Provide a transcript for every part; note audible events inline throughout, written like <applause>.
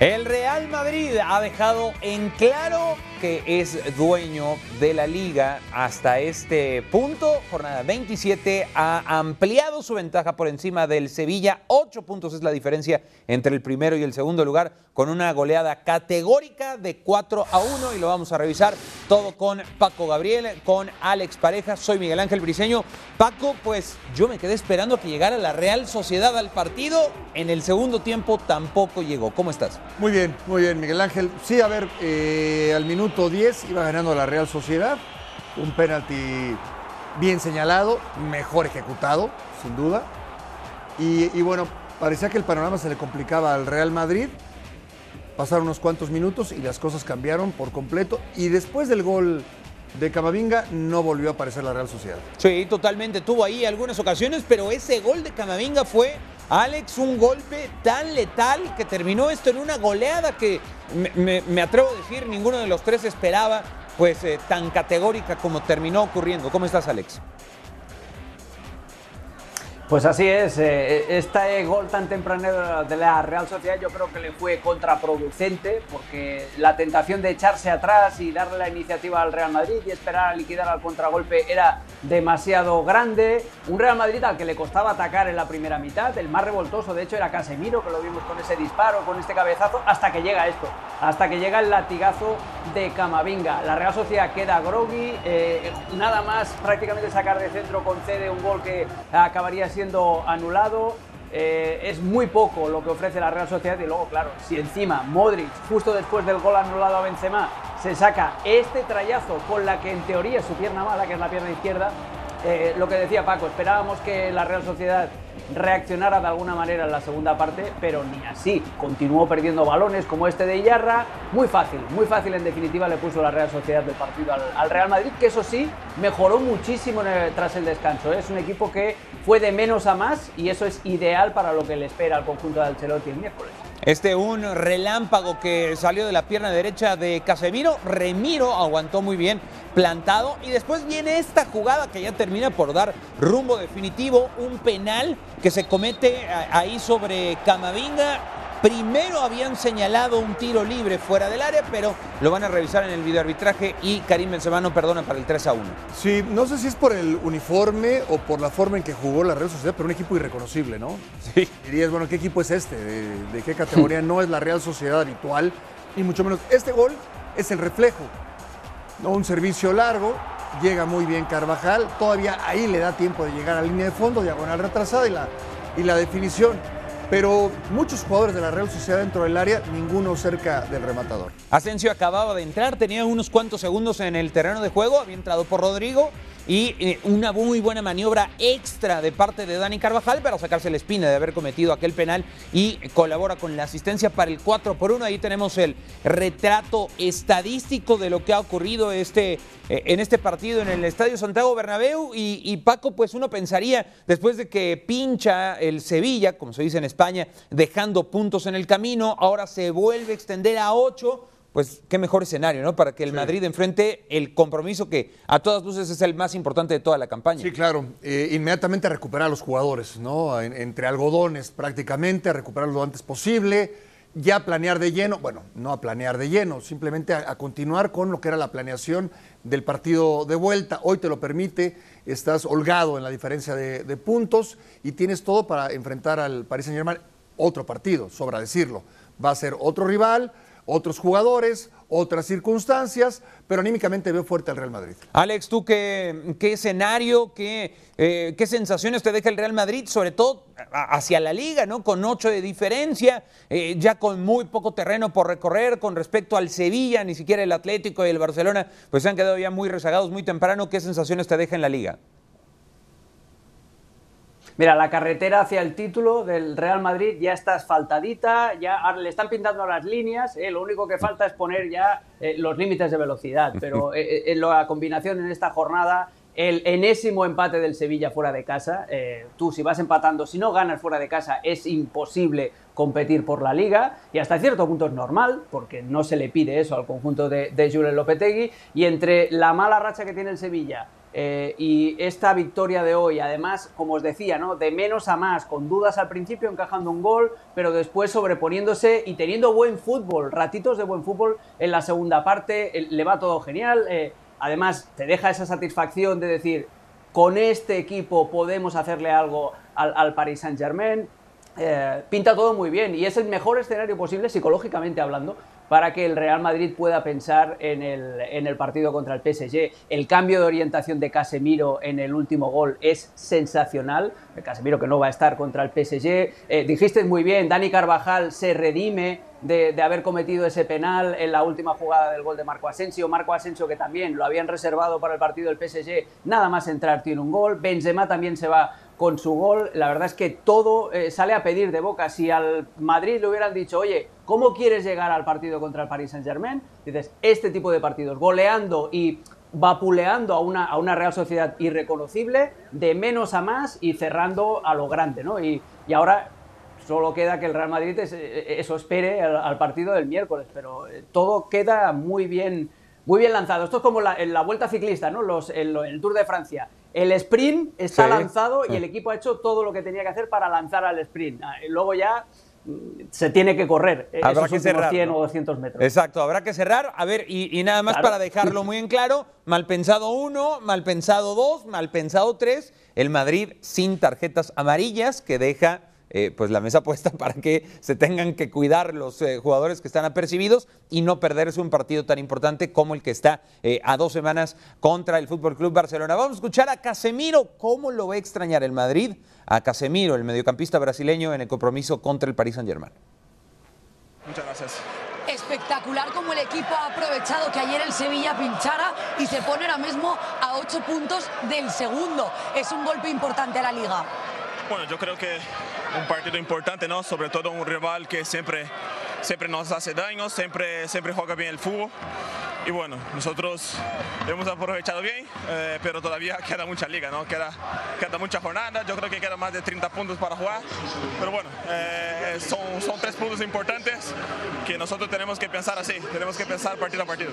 El Real Madrid ha dejado en claro que es dueño de la liga hasta este punto. Jornada 27 ha ampliado su ventaja por encima del Sevilla. Ocho puntos es la diferencia entre el primero y el segundo lugar con una goleada categórica de 4 a 1 y lo vamos a revisar todo con Paco Gabriel, con Alex Pareja. Soy Miguel Ángel Briseño. Paco, pues yo me quedé esperando que llegara la Real Sociedad al partido. En el segundo tiempo tampoco llegó. ¿Cómo estás? Muy bien, muy bien, Miguel Ángel. Sí, a ver, eh, al minuto 10 iba ganando la Real Sociedad. Un penalti bien señalado, mejor ejecutado, sin duda. Y, y bueno, parecía que el panorama se le complicaba al Real Madrid. Pasaron unos cuantos minutos y las cosas cambiaron por completo. Y después del gol de Camavinga no volvió a aparecer la Real Sociedad. Sí, totalmente. Tuvo ahí algunas ocasiones, pero ese gol de Camavinga fue, Alex, un golpe tan letal que terminó esto en una goleada que me, atrevo a decir, ninguno de los tres esperaba, pues eh, tan categórica como terminó ocurriendo. ¿Cómo estás, Alex? Pues así es, este gol tan temprano de la Real Sociedad yo creo que le fue contraproducente porque la tentación de echarse atrás y darle la iniciativa al Real Madrid y esperar a liquidar al contragolpe era demasiado grande. Un Real Madrid al que le costaba atacar en la primera mitad, el más revoltoso de hecho era Casemiro que lo vimos con ese disparo, con este cabezazo, hasta que llega esto, hasta que llega el latigazo de Camavinga. La Real Sociedad queda groggy, eh, nada más prácticamente sacar de centro concede un gol que acabaría siendo anulado. Eh, es muy poco lo que ofrece la Real Sociedad y luego, claro, si encima Modric, justo después del gol anulado a Benzema, se saca este trayazo con la que en teoría su pierna mala, que es la pierna izquierda, eh, lo que decía Paco, esperábamos que la Real Sociedad reaccionara de alguna manera en la segunda parte, pero ni así. Continuó perdiendo balones como este de Iyarra. Muy fácil, muy fácil en definitiva le puso la Real Sociedad del partido al, al Real Madrid, que eso sí, mejoró muchísimo tras el descanso. ¿eh? Es un equipo que fue de menos a más y eso es ideal para lo que le espera al conjunto de Ancelotti el miércoles. Este un relámpago que salió de la pierna derecha de Casemiro. Remiro aguantó muy bien plantado. Y después viene esta jugada que ya termina por dar rumbo definitivo. Un penal que se comete a- ahí sobre Camavinga. Primero habían señalado un tiro libre fuera del área, pero lo van a revisar en el videoarbitraje y Karim Benzema no perdona para el 3 a 1. Sí, no sé si es por el uniforme o por la forma en que jugó la Real Sociedad, pero un equipo irreconocible, ¿no? Sí. Dirías, bueno, ¿qué equipo es este? ¿De, de qué categoría? <laughs> No es la Real Sociedad habitual, y mucho menos. Este gol es el reflejo. ¿no? Un servicio largo, llega muy bien Carvajal, todavía ahí le da tiempo de llegar a línea de fondo, diagonal retrasada y la, y la definición. Pero muchos jugadores de la Real Sociedad dentro del área, ninguno cerca del rematador. Asensio acababa de entrar, tenía unos cuantos segundos en el terreno de juego, había entrado por Rodrigo y eh, una muy buena maniobra extra de parte de Dani Carvajal para sacarse la espina de haber cometido aquel penal y colabora con la asistencia para el 4 por 1. Ahí tenemos el retrato estadístico de lo que ha ocurrido este, eh, en este partido en el Estadio Santiago Bernabéu y, y Paco, pues uno pensaría, después de que pincha el Sevilla, como se dice en España, dejando puntos en el camino, ahora se vuelve a extender a 8 pues qué mejor escenario, ¿no? Para que el Madrid enfrente el compromiso que a todas luces es el más importante de toda la campaña. Sí, claro. Eh, inmediatamente a recuperar a los jugadores, ¿no? En- entre algodones prácticamente, a recuperarlos lo antes posible. Ya planear de lleno, bueno, no a planear de lleno, simplemente a, a continuar con lo que era la planeación del partido de vuelta. Hoy te lo permite, estás holgado en la diferencia de, de puntos y tienes todo para enfrentar al Paris Saint Germain. Otro partido, sobra decirlo. Va a ser otro rival, otros jugadores, otras circunstancias, pero anímicamente veo fuerte al Real Madrid. Alex, ¿tú qué, qué escenario, qué, eh, qué sensaciones te deja el Real Madrid, sobre todo hacia la liga, ¿no? Con ocho de diferencia, eh, ya con muy poco terreno por recorrer con respecto al Sevilla, ni siquiera el Atlético y el Barcelona, pues se han quedado ya muy rezagados muy temprano. ¿Qué sensaciones te deja en la liga? Mira, la carretera hacia el título del Real Madrid ya está asfaltadita, ya le están pintando las líneas, ¿eh? lo único que falta es poner ya eh, los límites de velocidad, <laughs> pero eh, eh, en la combinación en esta jornada, el enésimo empate del Sevilla fuera de casa, eh, tú si vas empatando, si no ganas fuera de casa, es imposible competir por la liga y hasta cierto punto es normal, porque no se le pide eso al conjunto de, de Julen Lopetegui, y entre la mala racha que tiene el Sevilla, Eh, y esta victoria de hoy, además, como os decía, ¿no? de menos a más, con dudas al principio, encajando un gol, pero después sobreponiéndose y teniendo buen fútbol, ratitos de buen fútbol en la segunda parte, le va todo genial. Eh, además, te deja esa satisfacción de decir, con este equipo podemos hacerle algo al, al Paris Saint Germain. Eh, pinta todo muy bien y es el mejor escenario posible psicológicamente hablando para que el Real Madrid pueda pensar en el, en el, partido contra el PSG. El cambio de orientación de Casemiro en el último gol es sensacional. Casemiro que no va a estar contra el PSG. Eh, dijiste muy bien, Dani Carvajal se redime de, de, haber cometido ese penal en la última jugada del gol de Marco Asensio. Marco Asensio que también lo habían reservado para el partido del PSG, nada más entrar tiene un gol. Benzema también se va con su gol, la verdad es que todo eh, sale a pedir de boca. Si al Madrid le hubieran dicho, oye, ¿cómo quieres llegar al partido contra el Paris Saint Germain? Dices, este tipo de partidos, goleando y vapuleando a una, a una Real Sociedad irreconocible, de menos a más y cerrando a lo grande, ¿no? Y, ahora solo queda que el Real Madrid eh, eso espere al, partido del miércoles, pero eh, todo queda muy bien, muy bien lanzado. Esto es como la, en la vuelta ciclista, ¿no? Los, el, el Tour de Francia el sprint está sí. lanzado y el equipo ha hecho todo lo que tenía que hacer para lanzar al sprint. Luego ya se tiene que correr habrá esos que cerrar, 100 ¿no? o 200 metros. Exacto, habrá que cerrar. A ver, y, y nada más Claro. para dejarlo muy en claro, mal pensado uno, mal pensado dos, mal pensado tres, el Madrid sin tarjetas amarillas que deja eh, pues la mesa <laughs> puesta para que se tengan que cuidar los eh, jugadores que están apercibidos y no perderse un partido tan importante como el que está eh, a dos semanas contra el Fútbol Club Barcelona. Vamos a escuchar a Casemiro, cómo lo va a extrañar el Madrid, a Casemiro, el mediocampista brasileño en el compromiso contra el Paris Saint-Germain. Muchas gracias. Espectacular como el equipo ha aprovechado que ayer el Sevilla pinchara y se pone ahora mismo a ocho puntos del segundo. Es un golpe importante a la liga. Bueno, yo creo que un partido importante, ¿no? Sobre todo un rival que siempre, siempre nos hace daño, siempre, siempre juega bien el fútbol. Y bueno, nosotros hemos aprovechado bien, eh, pero todavía <laughs> queda mucha liga, ¿no? Queda, queda mucha jornada, yo creo que queda más de 30 puntos para jugar. Pero bueno, eh, son, son tres puntos importantes que nosotros tenemos que pensar así, tenemos que pensar partido a partido.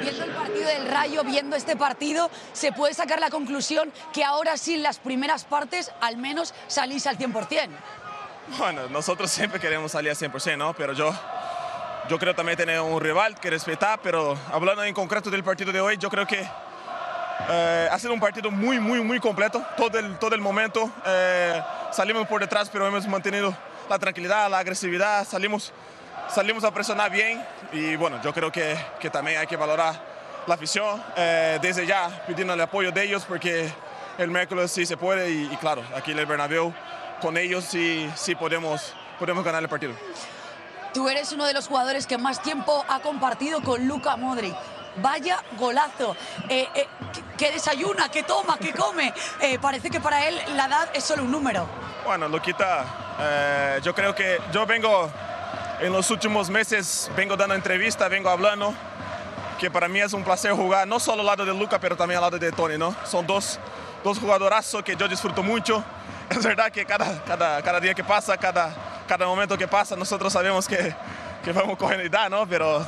Viendo el partido del Rayo, viendo este partido, se puede sacar la conclusión que ahora sí en las primeras partes al menos salís al 100%. Bueno, nosotros siempre queremos salir al 100%, ¿no? Pero yo, yo creo también tener un rival que respetar, pero hablando en concreto del partido de hoy, yo creo que eh, ha sido un partido muy, muy, muy completo. Todo el, todo el momento eh, salimos por detrás, pero hemos mantenido la tranquilidad, la agresividad, salimos, salimos a presionar bien y bueno, yo creo que, que también hay que valorar la afición eh, desde ya, pidiendo el apoyo de ellos porque el miércoles sí se puede y, y claro, aquí en el Bernabéu con ellos sí, sí podemos, podemos ganar el partido. Tú eres uno de los jugadores que más tiempo ha compartido con Luka Modric. Vaya golazo. Eh, eh, ¿Qué desayuna? ¿Qué toma? ¿Qué come? Eh, parece que para él la edad es solo un número. Bueno, Luquita, yo creo que yo vengo en los últimos meses, vengo dando entrevistas, vengo hablando, que para mí es un placer jugar, no solo al lado de Luca, pero también al lado de Tony, ¿no? Son dos, dos jugadorazos que yo disfruto mucho. <laughs> Es verdad que cada, cada, cada día que pasa, cada, cada momento que pasa, nosotros sabemos que, que vamos con edad, ¿no? Pero,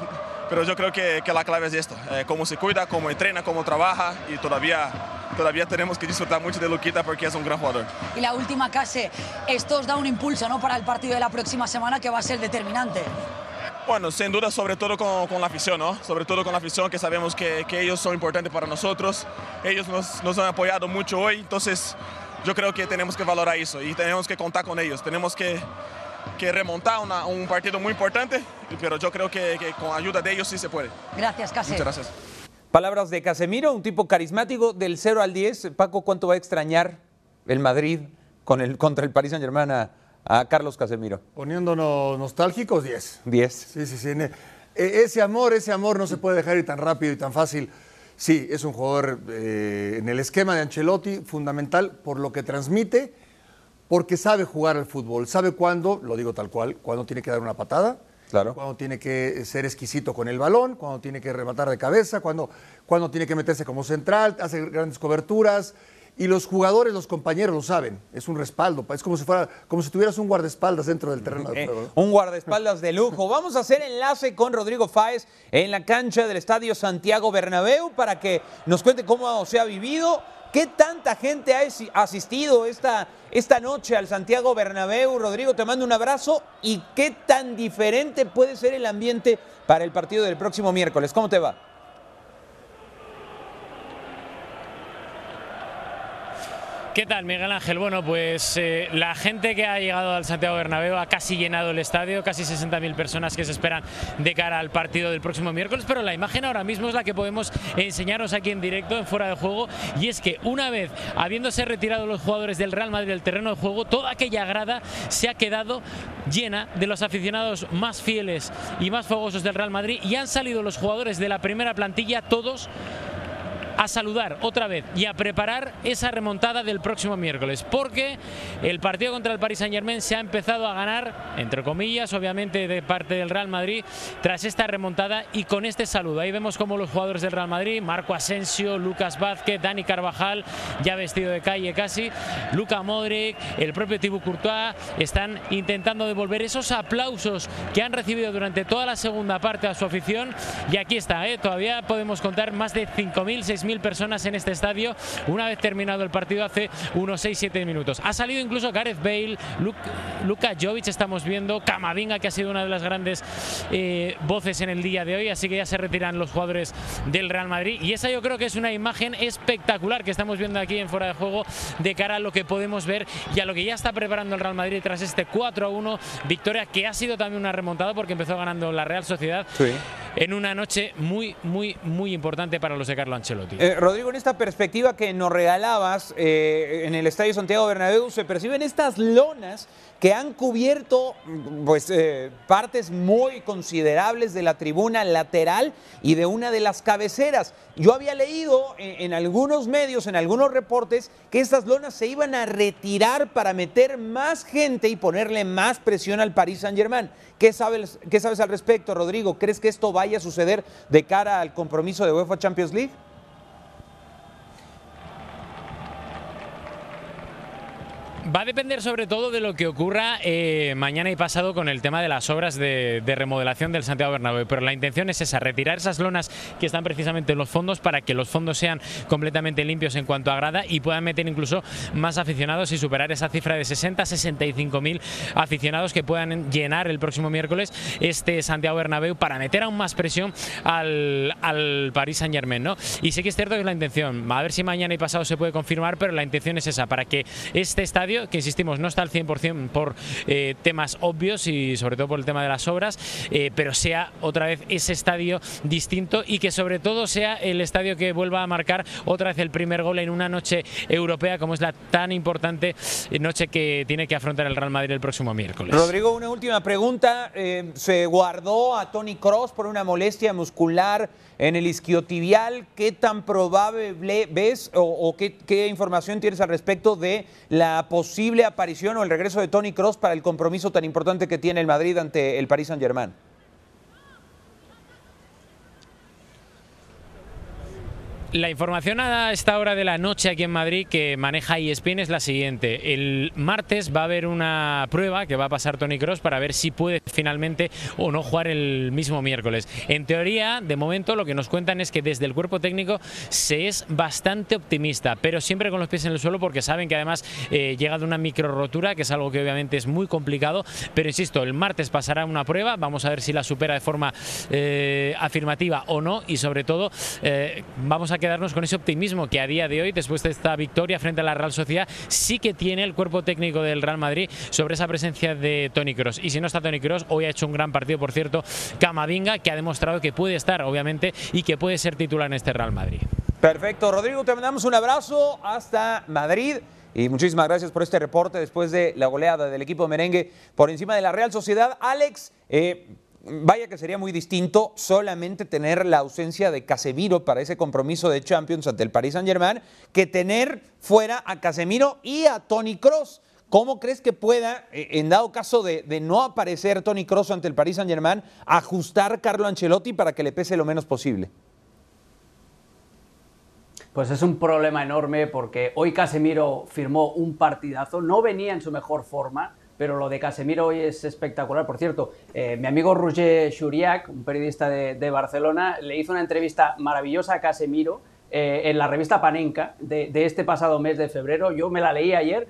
pero yo creo que, que la clave es esto, eh, cómo se cuida, cómo entrena, cómo trabaja y todavía, todavía tenemos que disfrutar mucho de Luquita porque es un gran jugador. Y la última case, esto os da un impulso ¿no? para el partido de la próxima semana que va a ser determinante. Bueno, sin duda, sobre todo con, con, la afición, ¿no? Sobre todo con la afición, que sabemos que, que ellos son importantes para nosotros. Ellos nos, nos, han apoyado mucho hoy, entonces yo creo que tenemos que valorar eso y tenemos que contar con ellos. Tenemos que, que remontar una, un partido muy importante, pero yo creo que, que, con ayuda de ellos sí se puede. Gracias, Case. Muchas gracias. Palabras de Casemiro, un tipo carismático del 0 al 10. Paco, ¿cuánto va a extrañar el Madrid con el, contra el Paris Saint-Germain a, a Carlos Casemiro? Poniéndonos nostálgicos, 10. 10. Sí, sí, sí. E, Ese amor, ese amor no se puede dejar ir tan rápido y tan fácil. Sí, es un jugador eh, en el esquema de Ancelotti fundamental por lo que transmite, porque sabe jugar al fútbol, sabe cuándo, lo digo tal cual, cuándo tiene que dar una patada, claro. cuándo tiene que ser exquisito con el balón, cuándo tiene que rematar de cabeza, cuándo, cuándo tiene que meterse como central, hace grandes coberturas y los jugadores, los compañeros lo saben. Es un respaldo, es como si fuera, como si tuvieras un guardaespaldas dentro del terreno de Eh, juego. un guardaespaldas de lujo. Vamos a hacer enlace con Rodrigo Fáez en la cancha del Estadio Santiago Bernabéu para que nos cuente cómo se ha vivido, qué tanta gente ha asi- asistido esta, esta noche al Santiago Bernabéu. Rodrigo, te mando un abrazo y qué tan diferente puede ser el ambiente para el partido del próximo miércoles. ¿Cómo te va? ¿Qué tal, Miguel Ángel? Bueno, pues eh, la gente que ha llegado al Santiago Bernabéu ha casi llenado el estadio, casi 60.000 personas que se esperan de cara al partido del próximo miércoles, pero la imagen ahora mismo es la que podemos enseñaros aquí en directo, en fuera de juego, y es que una vez habiéndose retirado los jugadores del Real Madrid del terreno de juego, toda aquella grada se ha quedado llena de los aficionados más fieles y más fogosos del Real Madrid y han salido los jugadores de la primera plantilla todos a saludar otra vez y a preparar esa remontada del próximo miércoles, porque el partido contra el Paris Saint Germain se ha empezado a ganar, entre comillas, obviamente de parte del Real Madrid, tras esta remontada y con este saludo. Ahí vemos como los jugadores del Real Madrid, Marco Asensio, Lucas Vázquez, Dani Carvajal, ya vestido de calle casi, Luca Modric, el propio Thibaut Courtois, están intentando devolver esos aplausos que han recibido durante toda la segunda parte a su afición y aquí está, ¿eh? todavía podemos contar más de 5.000, 6.000 personas en este estadio una vez terminado el partido hace unos 6-7 minutos. Ha salido incluso Gareth Bale, Luke- Luka Jovic estamos viendo, Camavinga que ha sido una de las grandes eh, voces en el día de hoy, así que ya se retiran los jugadores del Real Madrid y esa yo creo que es una imagen espectacular que estamos viendo aquí en fuera de juego de cara a lo que podemos ver y a lo que ya está preparando el Real Madrid tras este 4-1 victoria que ha sido también una remontada porque empezó ganando la Real Sociedad Sí. En una noche muy muy muy importante para los de Carlo Ancelotti. Eh, Rodrigo, en esta perspectiva que nos regalabas eh, en el Estadio Santiago Bernabéu, se perciben estas lonas que han cubierto pues, eh, partes muy considerables de la tribuna lateral y de una de las cabeceras. Yo había leído en, en algunos medios, en algunos reportes, que estas lonas se iban a retirar para meter más gente y ponerle más presión al Paris Saint-Germain. ¿Qué sabes, ¿Qué sabes al respecto, Rodrigo? ¿Crees que esto vaya a suceder de cara al compromiso de UEFA Champions League? Va a depender sobre todo de lo que ocurra eh, mañana y pasado con el tema de las obras de, de remodelación del Santiago Bernabéu. Pero la intención es esa, retirar esas lonas que están precisamente en los fondos para que los fondos sean completamente limpios en cuanto a grada y puedan meter incluso más aficionados y superar esa cifra de 60-65 mil aficionados que puedan llenar el próximo miércoles este Santiago Bernabéu para meter aún más presión al, al Paris Saint Germain. ¿no? Y sí que es cierto que es la intención. A ver si mañana y pasado se puede confirmar, pero la intención es esa, para que este estadio, que insistimos, no está al 100% por eh, temas obvios y sobre todo por el tema de las obras, eh, pero sea otra vez ese estadio distinto y que sobre todo sea el estadio que vuelva a marcar otra vez el primer gol en una noche europea como es la tan importante noche que tiene que afrontar el Real Madrid el próximo miércoles. Rodrigo, una última pregunta. Eh, se guardó a Tony Cross por una molestia muscular en el isquiotibial. ¿Qué tan probable ves o, o qué, qué información tienes al respecto de la posible aparición o el regreso de Tony Cross para el compromiso tan importante que tiene el Madrid ante el Paris Saint-Germain? La información a esta hora de la noche aquí en Madrid que maneja ESPN es la siguiente. El martes va a haber una prueba que va a pasar Tony Cross para ver si puede finalmente o no jugar el mismo miércoles. En teoría, de momento, lo que nos cuentan es que desde el cuerpo técnico se es bastante optimista, pero siempre con los pies en el suelo porque saben que además eh, llega de una micro rotura, que es algo que obviamente es muy complicado. Pero insisto, el martes pasará una prueba, vamos a ver si la supera de forma eh, afirmativa o no y sobre todo eh, vamos a quedarnos con ese optimismo que a día de hoy, después de esta victoria frente a la Real Sociedad, sí que tiene el cuerpo técnico del Real Madrid sobre esa presencia de Tony Cross. Y si no está Tony Cross, hoy ha hecho un gran partido, por cierto, Camavinga, que ha demostrado que puede estar, obviamente, y que puede ser titular en este Real Madrid. Perfecto, Rodrigo, te mandamos un abrazo hasta Madrid. Y muchísimas gracias por este reporte después de la goleada del equipo merengue por encima de la Real Sociedad. Alex, eh, vaya que sería muy distinto solamente tener la ausencia de Casemiro para ese compromiso de Champions ante el Paris Saint-Germain que tener fuera a Casemiro y a Tony Cross. ¿Cómo crees que pueda, eh, en dado caso de, no aparecer Tony Cross ante el Paris Saint-Germain, ajustar Carlo Ancelotti para que le pese lo menos posible? Pues es un problema enorme porque hoy Casemiro firmó un partidazo, no venía en su mejor forma, pero lo de Casemiro hoy es espectacular. Por cierto, eh, mi amigo Roger Churiac, un periodista de, Barcelona, le hizo una entrevista maravillosa a Casemiro eh, en la revista Panenka de, este pasado mes de febrero. Yo me la leí ayer.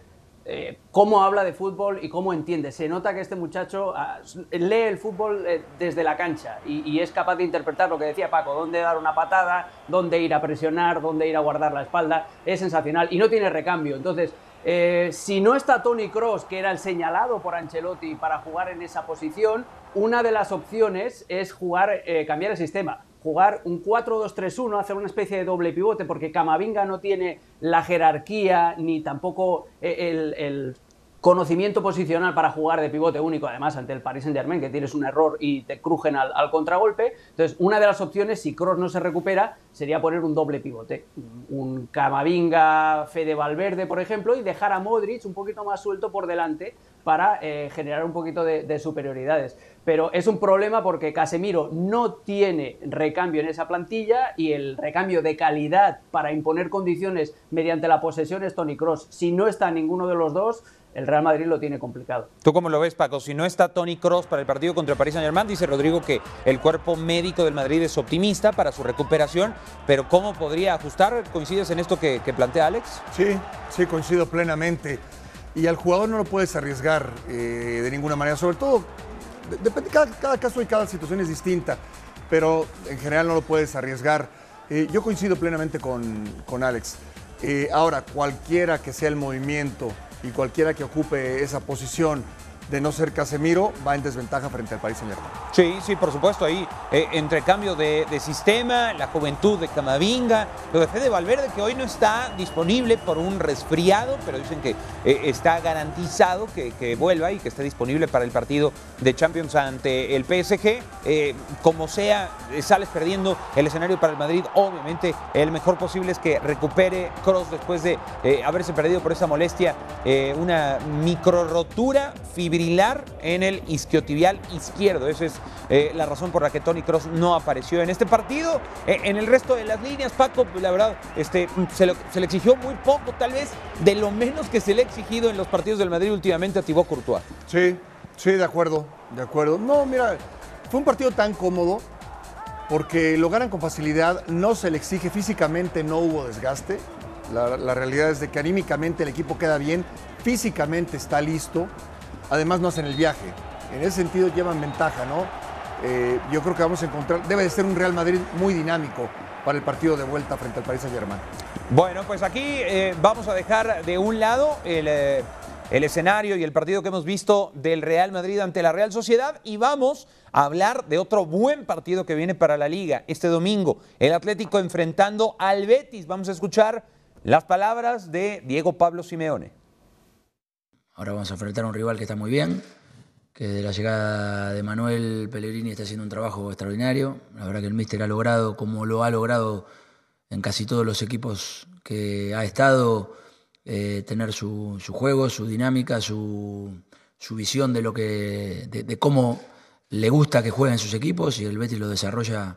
Eh, cómo habla de fútbol y cómo entiende. Se nota que este muchacho ah, lee el fútbol desde la cancha y, y, es capaz de interpretar lo que decía Paco, dónde dar una patada, dónde ir a presionar, dónde ir a guardar la espalda. Es sensacional y no tiene recambio. Entonces, eh, si no está Tony Cross, que era el señalado por Ancelotti para jugar en esa posición, una de las opciones es jugar, eh, cambiar el sistema, jugar un 4-2-3-1, hacer una especie de doble pivote, porque Camavinga no tiene la jerarquía ni tampoco eh, el conocimiento posicional para jugar de pivote único, además ante el Paris Saint Germain, que tienes un error y te crujen al, contragolpe. Entonces, una de las opciones, si Cross no se recupera, sería poner un doble pivote. Un Camavinga, Fede Valverde, por ejemplo, y dejar a Modric un poquito más suelto por delante para eh, generar un poquito de, superioridades. Pero es un problema porque Casemiro no tiene recambio en esa plantilla y el recambio de calidad para imponer condiciones mediante la posesión es Tony Cross. Si no está ninguno de los dos, el Real Madrid lo tiene complicado. ¿Tú cómo lo ves, Paco? Si no está Tony Cross para el partido contra el Paris Saint-Germain, dice Rodrigo que el cuerpo médico del Madrid es optimista para su recuperación, pero ¿cómo podría ajustar? ¿Coincides en esto que, plantea Alex? Sí, sí, coincido plenamente. Y al jugador no lo puedes arriesgar eh, de ninguna manera, sobre todo, depende, cada, cada, caso y cada situación es distinta, pero en general no lo puedes arriesgar. Eh, yo coincido plenamente con, con Alex. Eh, ahora, cualquiera que sea el movimiento y cualquiera que ocupe esa posición de no ser Casemiro, va en desventaja frente al Paris Saint-Germain. Sí, sí, por supuesto, ahí eh, entre cambio de, sistema, la juventud de Camavinga, lo de Fede Valverde, que hoy no está disponible por un resfriado, pero dicen que eh, está garantizado que, vuelva y que esté disponible para el partido de Champions ante el PSG. Eh, como sea, sales perdiendo el escenario para el Madrid, obviamente el mejor posible es que recupere Cross después de haberse perdido por esa molestia, una micro rotura fibrosa en el isquiotibial izquierdo. Esa es eh, la razón por la que Tony Cross no apareció en este partido. Eh, en el resto de las líneas, Paco, la verdad, este, se, le exigió muy poco, tal vez de lo menos que se le ha exigido en los partidos del Madrid últimamente a Thibaut Courtois. Sí, sí, de acuerdo, de acuerdo. No, mira, fue un partido tan cómodo porque lo ganan con facilidad, no se le exige físicamente, no hubo desgaste. La, la, realidad es de que anímicamente el equipo queda bien, físicamente está listo además no hacen el viaje. En ese sentido llevan ventaja, ¿no? Eh, yo creo que vamos a encontrar, debe de ser un Real Madrid muy dinámico para el partido de vuelta frente al Paris Saint-Germain. Bueno, pues aquí eh, vamos a dejar de un lado el, eh, el, escenario y el partido que hemos visto del Real Madrid ante la Real Sociedad y vamos a hablar de otro buen partido que viene para la liga este domingo. El Atlético enfrentando al Betis. Vamos a escuchar las palabras de Diego Pablo Simeone. Ahora vamos a enfrentar a un rival que está muy bien, que de la llegada de Manuel Pellegrini está haciendo un trabajo extraordinario. La verdad que el míster ha logrado, como lo ha logrado en casi todos los equipos que ha estado, eh, tener su, juego, su dinámica, su, visión de lo que, de, cómo le gusta que jueguen sus equipos y el Betis lo desarrolla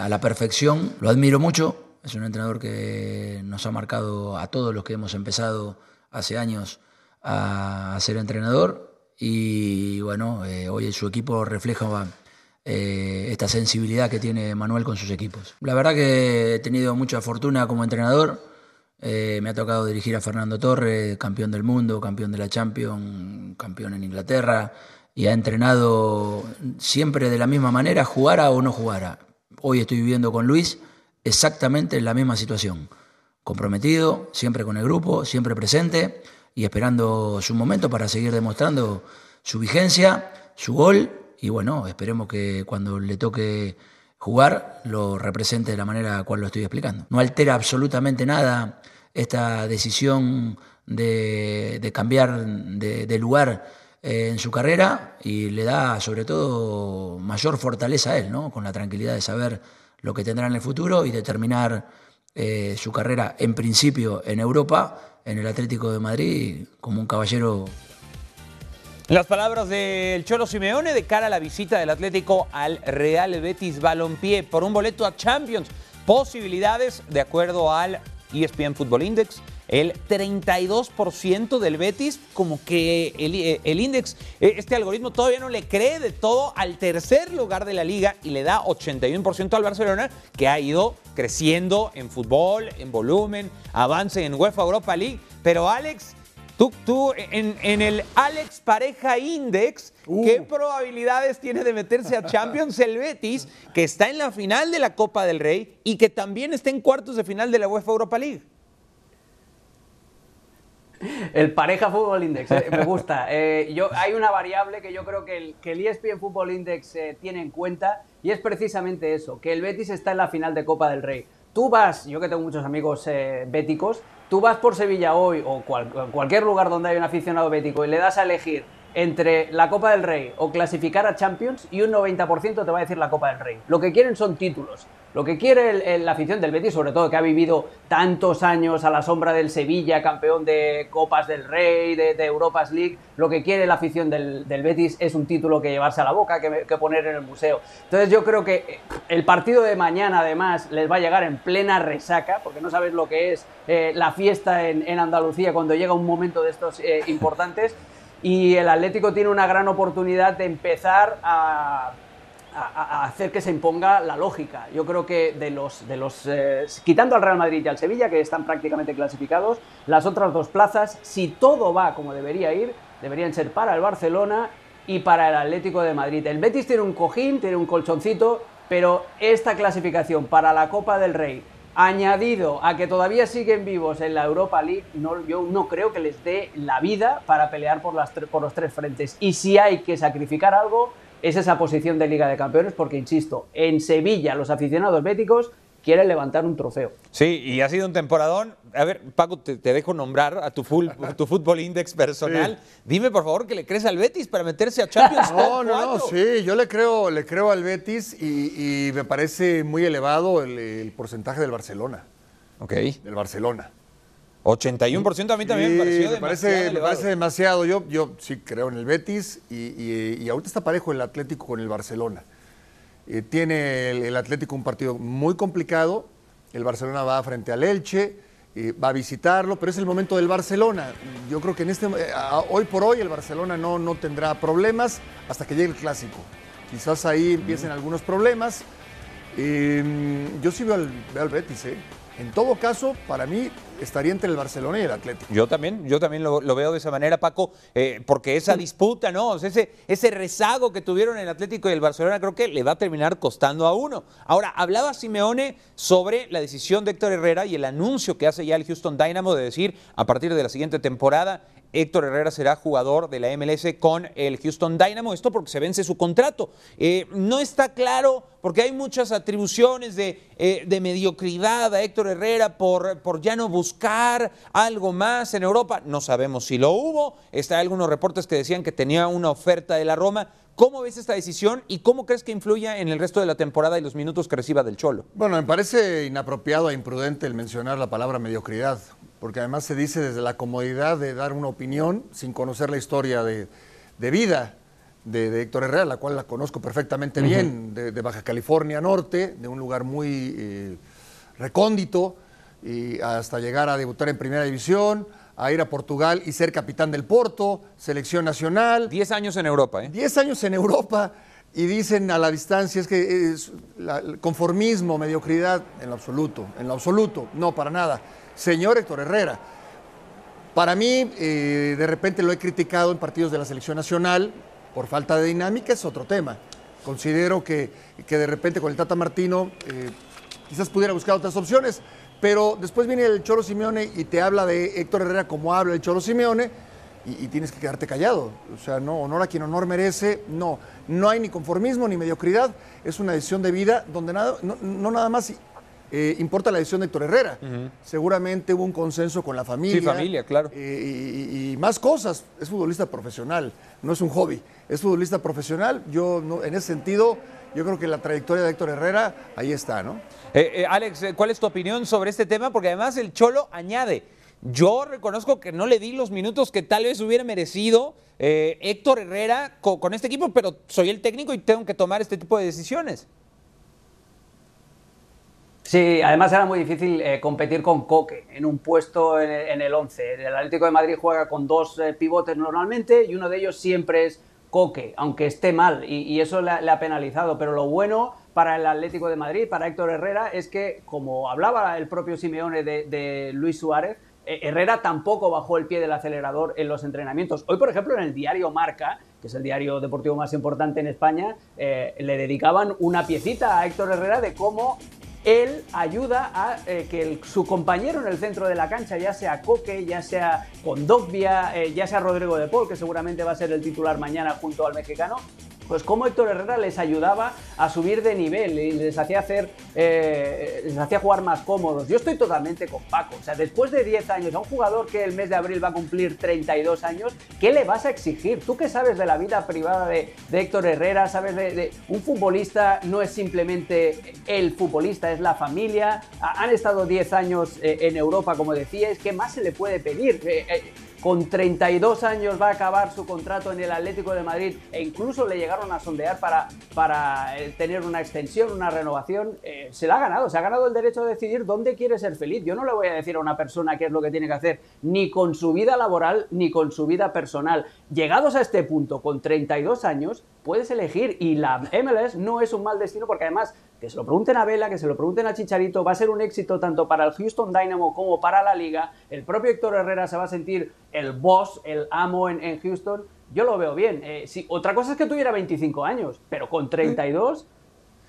a la perfección. Lo admiro mucho. Es un entrenador que nos ha marcado a todos los que hemos empezado hace años a, ser entrenador y bueno, eh, hoy su equipo refleja eh, esta sensibilidad que tiene Manuel con sus equipos. La verdad que he tenido mucha fortuna como entrenador. Eh, me ha tocado dirigir a Fernando Torres, campeón del mundo, campeón de la Champions, campeón en Inglaterra, y ha entrenado siempre de la misma manera, jugara o no jugara. Hoy estoy viviendo con Luis exactamente en la misma situación. Comprometido, siempre con el grupo, siempre presente y esperando su momento para seguir demostrando su vigencia, su gol y bueno, esperemos que cuando le toque jugar lo represente de la manera cual lo estoy explicando. No altera absolutamente nada esta decisión de, cambiar de, lugar eh, en su carrera y le da sobre todo mayor fortaleza a él, ¿no? con la tranquilidad de saber lo que tendrá en el futuro y determinar eh, su carrera en principio en Europa en el Atlético de Madrid como un caballero. Las palabras del Cholo Simeone de cara a la visita del Atlético al Real Betis Balompié por un boleto a Champions posibilidades, de acuerdo al ESPN Football Index, el 32% del Betis, como que el, eh, el index, eh, este algoritmo todavía no le cree de todo al tercer lugar de la liga y le da 81% al Barcelona, que ha ido creciendo en fútbol, en volumen, avance en UEFA Europa League. Pero Alex, tú, tú en, en el Alex Pareja Index, ¿qué probabilidades tiene de meterse a Champions el Betis, que está en la final de la Copa del Rey y que también está en cuartos de final de la UEFA Europa League? <laughs> El pareja Fútbol Index, eh, me gusta. Eh, yo, hay una variable que yo creo que el, que el ESPN Fútbol Index eh, tiene en cuenta y es precisamente eso, que el Betis está en la final de Copa del Rey. Tú vas, yo que tengo muchos amigos béticos, tú vas por Sevilla hoy o cual- cualquier lugar donde hay un aficionado bético y le das a elegir entre la Copa del Rey o clasificar a Champions y un 90% te va a decir la Copa del Rey. Lo que quieren son títulos. Lo que quiere la afición del Betis, sobre todo que ha vivido tantos años a la sombra del Sevilla, campeón de Copas del Rey, de, de Europas League, lo que quiere la afición del, Betis es un título que llevarse a la boca, que, poner en el museo. Entonces yo creo que el partido de mañana además les va a llegar en plena resaca, porque no sabes lo que es eh, la fiesta en, en Andalucía cuando llega un momento de estos eh, importantes. Y el Atlético tiene una gran oportunidad de empezar a, a- hacer que se imponga la lógica. Yo creo que de los, de los eh, quitando al Real Madrid y al Sevilla, que están prácticamente clasificados, las otras dos plazas, si todo va como debería ir, deberían ser para el Barcelona y para el Atlético de Madrid. El Betis tiene un cojín, tiene un colchoncito, pero esta clasificación para la Copa del Rey, añadido a que todavía siguen vivos en la Europa League, no, yo no creo que les dé la vida para pelear por los tres frentes. Y si hay que sacrificar algo, es esa posición de Liga de Campeones, porque, insisto, en Sevilla los aficionados béticos quieren levantar un trofeo. Sí, y ha sido un temporadón. A ver, Paco, te, te dejo nombrar a tu, full, a tu Fútbol Index personal. Dime, por favor, que le crees al Betis para meterse a Champions. <laughs> No, no, no, sí, yo le creo, le creo al Betis y, y me parece muy elevado el, el porcentaje del Barcelona. Ok. Del Barcelona. 81% a mí también Sí, me pareció me parece, demasiado me parece demasiado. Yo, yo sí creo en el Betis y, y- y ahorita está parejo el Atlético con el Barcelona. Eh, tiene el, el Atlético un partido muy complicado. El Barcelona va frente al Elche, eh, va a visitarlo, pero es el momento del Barcelona. Yo creo que en este, eh, a- hoy por hoy el Barcelona no, no tendrá problemas hasta que llegue el clásico. Quizás ahí empiecen algunos problemas. Eh, yo sí veo al, veo al Betis, ¿eh? En todo caso, para mí estaría entre el Barcelona y el Atlético. Yo también, yo también lo, veo de esa manera, Paco, eh, porque esa disputa, ¿no? O sea, ese rezago que tuvieron el Atlético y el Barcelona creo que le va a terminar costando a uno. Ahora, hablaba Simeone sobre la decisión de Héctor Herrera y el anuncio que hace ya el Houston Dynamo de decir a partir de la siguiente temporada Héctor Herrera será jugador de la MLS con el Houston Dynamo. Esto porque se vence su contrato. Eh, no está claro, porque hay muchas atribuciones de, eh, de mediocridad a Héctor Herrera por, por ya no buscar algo más en Europa. No sabemos si lo hubo. Está algunos reportes que decían que tenía una oferta de la Roma. ¿Cómo ves esta decisión y cómo crees que influya en el resto de la temporada y los minutos que reciba del Cholo? Bueno, me parece inapropiado e imprudente el mencionar la palabra mediocridad, porque además se dice desde la comodidad de dar una opinión sin conocer la historia de, de vida de, de Héctor Herrera, la cual la conozco perfectamente bien, de, de Baja California Norte, de un lugar muy eh, recóndito, y hasta llegar a debutar en Primera División, a ir a Portugal y ser capitán del Porto, selección nacional. 10 años en Europa, ¿eh? 10 años en Europa y dicen a la distancia es que es la- el conformismo, mediocridad, en lo absoluto, en lo absoluto, no, para nada. Señor Héctor Herrera, para mí, eh, de repente lo he criticado en partidos de la selección nacional por falta de dinámica, es otro tema. Considero que, que de repente con el Tata Martino eh, quizás pudiera buscar otras opciones, pero después viene el Cholo Simeone y te habla de Héctor Herrera como habla el Cholo Simeone y, tienes que quedarte callado. O sea, no, honor a quien honor merece, no. No hay ni conformismo ni mediocridad, es una decisión de vida donde nada, no nada más eh, importa la decisión de Héctor Herrera. Seguramente hubo un consenso con la familia. Sí, familia, claro. eh, y, más cosas. Es futbolista profesional, no es un hobby. Es futbolista profesional. Yo, no- en ese sentido, yo creo que la trayectoria de Héctor Herrera ahí está, ¿no? Eh, eh, Alex, ¿cuál es tu opinión sobre este tema? Porque además el Cholo añade, yo reconozco que no le di los minutos que tal vez hubiera merecido Héctor Herrera co- con, este equipo, pero soy el técnico y tengo que tomar este tipo de decisiones. Sí, además era muy difícil eh, competir con Coque en un puesto en, el 11. El Atlético de Madrid juega con dos eh, pivotes normalmente y uno de ellos siempre es Coque, aunque esté mal, y, eso le, ha penalizado. Pero lo bueno para el Atlético de Madrid, para Héctor Herrera, es que, como hablaba el propio Simeone de, Luis Suárez, eh, Herrera tampoco bajó el pie del acelerador en los entrenamientos. Hoy, por ejemplo, en el diario Marca, que es el diario deportivo más importante en España, le dedicaban una piecita a Héctor Herrera de cómo él ayuda a eh, que su compañero en el centro de la cancha, ya sea Coque, ya sea Condogbia, eh, ya sea Rodrigo de Paul, que seguramente va a ser el titular mañana junto al mexicano, pues cómo Héctor Herrera les ayudaba a subir de nivel y les hacía hacer, eh, les hacía jugar más cómodos. Yo estoy totalmente con Paco. O sea, después de 10 años, a un jugador que el mes de abril va a cumplir 32 años, ¿qué le vas a exigir? ¿Tú qué sabes de la vida privada de, Héctor Herrera? ¿Sabes de, un futbolista? No es simplemente el futbolista, es la familia. Han estado 10 años eh, en Europa, como decíais. ¿Qué más se le puede pedir? Eh, con 32 años va a acabar su contrato en el Atlético de Madrid e incluso le llegaron a sondear para, para eh, tener una extensión, una renovación. Eh, se la ha ganado, se ha ganado el derecho a decidir dónde quiere ser feliz. Yo no le voy a decir a una persona qué es lo que tiene que hacer, ni con su vida laboral, ni con su vida personal. Llegados a este punto, con 32 años, puedes elegir y la MLS no es un mal destino porque además que se lo pregunten a Vela, que se lo pregunten a Chicharito, va a ser un éxito tanto para el Houston Dynamo como para la liga. El propio Héctor Herrera se va a sentir el boss, el amo en, Houston. Yo lo veo bien. Eh, otra cosa es que tuviera 25 años, pero con 32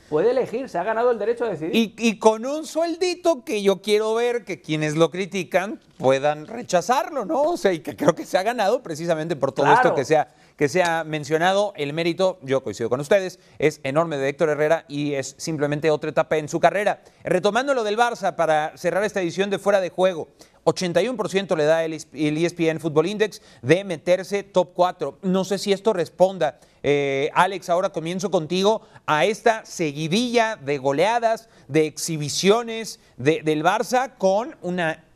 puede elegir, se ha ganado el derecho a decidir. Y, y, con un sueldito que yo quiero ver que quienes lo critican puedan rechazarlo, ¿no? O sea, y que creo que se ha ganado precisamente por todo esto que se, ha, que se ha mencionado. El mérito, yo coincido con ustedes, es enorme de Héctor Herrera y es simplemente otra etapa en su carrera. Retomando lo del Barça para cerrar esta edición de Fuera de Juego. 81% le da el ESPN Football Index de meterse top 4. No sé si esto responda, eh, Alex, ahora comienzo contigo, a esta seguidilla de goleadas, de exhibiciones del Barça con una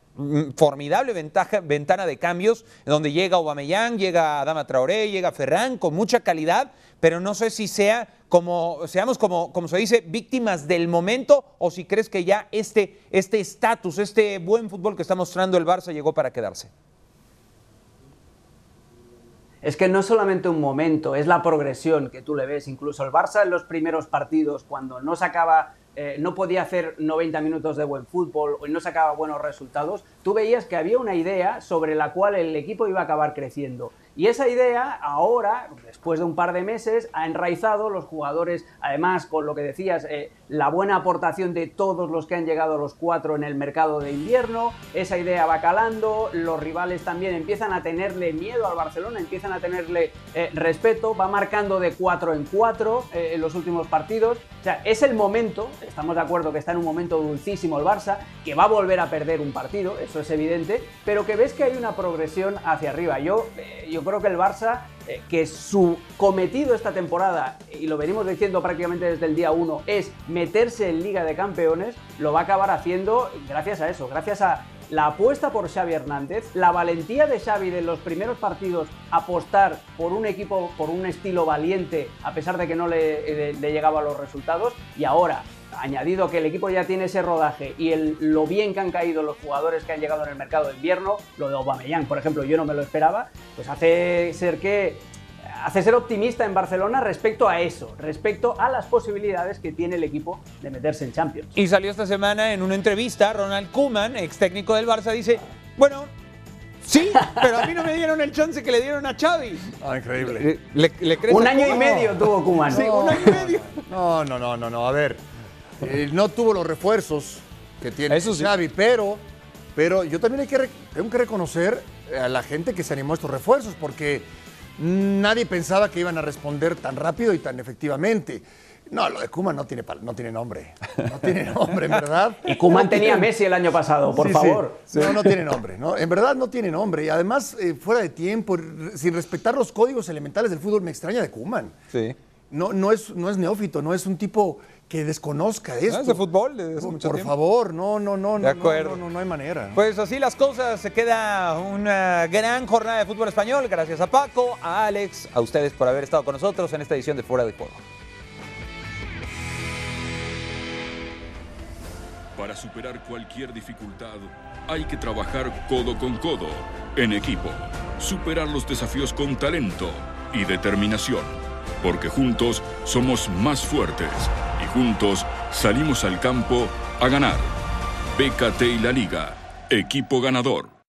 formidable ventaja, ventana de cambios, donde llega Aubameyang, llega Adama Traoré, llega Ferran, con mucha calidad, pero no sé si sea como, seamos como, como se dice, víctimas del momento o si crees que ya este estatus, este, este buen fútbol que está mostrando el Barça llegó para quedarse. Es que no es solamente un momento, es la progresión que tú le ves. Incluso el Barça en los primeros partidos, cuando no sacaba eh, no podía hacer 90 minutos de buen fútbol o no sacaba buenos resultados, tú veías que había una idea sobre la cual el equipo iba a acabar creciendo. Y esa idea ahora, después de un par de meses, ha enraizado los jugadores, además con lo que decías, eh, la buena aportación de todos los que han llegado a los cuatro en el mercado de invierno, esa idea va calando, los rivales también empiezan a tenerle miedo al Barcelona, empiezan a tenerle eh, respeto, va marcando de cuatro en cuatro eh, en los últimos partidos. O sea, es el momento, estamos de acuerdo que está en un momento dulcísimo el Barça, que va a volver a perder un partido, eso es evidente, pero que ves que hay una progresión hacia arriba. Yo, yo creo que el Barça, eh, que su cometido esta temporada, y lo venimos diciendo prácticamente desde el día 1, es meterse en Liga de Campeones, lo va a acabar haciendo gracias a eso, gracias a la apuesta por Xavi Hernández, la valentía de Xavi de los primeros partidos apostar por un equipo, por un estilo valiente, a pesar de que no le, eh, le llegaban los resultados, y ahora añadido que el equipo ya tiene ese rodaje y el, lo bien que han caído los jugadores que han llegado en el mercado de invierno, lo de Aubameyang, por ejemplo, yo no me lo esperaba, pues hace ser que hace ser optimista en Barcelona respecto a eso, respecto a las posibilidades que tiene el equipo de meterse en Champions. Y salió esta semana en una entrevista, Ronald Koeman, ex técnico del Barça, dice, bueno, Sí, pero a mí no me dieron el chance que le dieron a Xavi. Ah, increíble. un año y medio tuvo Koeman. Sí, un año y medio. No, no, no, no, no. A ver, eh, no tuvo los refuerzos que tiene Eso Xavi, pero, pero yo también hay que, tengo que reconocer a la gente que se animó a estos refuerzos, porque nadie pensaba que iban a responder tan rápido y tan efectivamente. No, lo de Kuman no tiene, no tiene nombre. No tiene nombre, en verdad. <laughs> Y Kuman tenía Messi el año pasado, por favor. No, no tiene nombre. ¿no? En verdad no tiene nombre. Y además, eh, fuera de tiempo, sin respetar los códigos elementales del fútbol, me extraña de Kuman. Sí. No, no, es, no es neófito, no es un tipo que desconozca esto. es de fútbol mucho Por favor, no, no, no, de acuerdo. No, no, no, hay manera. Pues así las cosas, se queda una gran jornada de fútbol español. Gracias a Paco, a Alex, a ustedes por haber estado con nosotros en esta edición de Fuera de Juego. Para superar cualquier dificultad, hay que trabajar codo con codo, en equipo. Superar los desafíos con talento y determinación. Porque juntos somos más fuertes y juntos salimos al campo a ganar. BKT y la Liga, equipo ganador.